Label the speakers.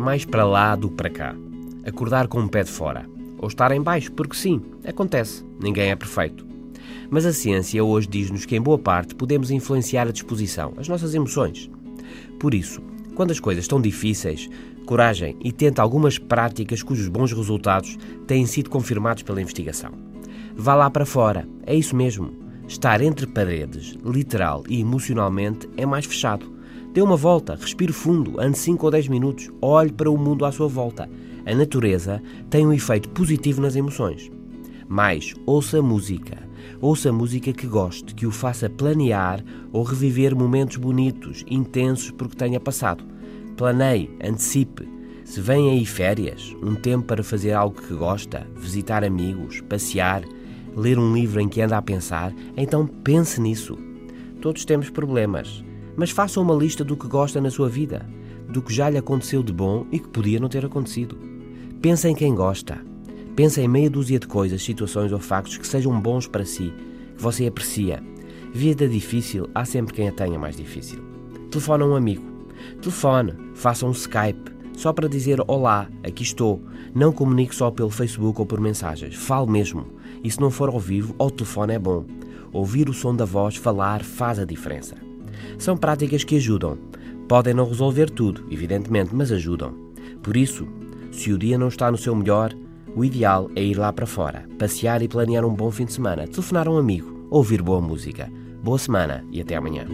Speaker 1: mais para lá do que para cá. Acordar com um pé de fora. Ou estar em baixo, porque sim, acontece. Ninguém é perfeito. Mas a ciência hoje diz-nos que, em boa parte, podemos influenciar a disposição, as nossas emoções. Por isso, quando as coisas estão difíceis, coragem e tenta algumas práticas cujos bons resultados têm sido confirmados pela investigação. Vá lá para fora, é isso mesmo. Estar entre paredes, literal e emocionalmente, é mais fechado. Dê uma volta, respire fundo, ande 5 ou 10 minutos, olhe para o mundo à sua volta. A natureza tem um efeito positivo nas emoções. Mais, ouça música. Ouça música que goste, que o faça planear ou reviver momentos bonitos, intensos porque tenha passado. Planeie, antecipe. Se vem aí férias, um tempo para fazer algo que gosta, visitar amigos, passear, ler um livro em que anda a pensar, então pense nisso. Todos temos problemas, mas faça uma lista do que gosta na sua vida, do que já lhe aconteceu de bom e que podia não ter acontecido. Pense em quem gosta. Pense em meia dúzia de coisas, situações ou factos que sejam bons para si, que você aprecia. Vida difícil, há sempre quem a tenha mais difícil. Telefone a um amigo. Telefone, faça um Skype, só para dizer olá, aqui estou. Não comunique só pelo Facebook ou por mensagens. Fale mesmo. E se não for ao vivo, ao telefone é bom. Ouvir o som da voz, falar, faz a diferença. São práticas que ajudam. Podem não resolver tudo, evidentemente, mas ajudam. Por isso, se o dia não está no seu melhor, o ideal é ir lá para fora, passear e planear um bom fim de semana, telefonar a um amigo, ouvir boa música. Boa semana e até amanhã.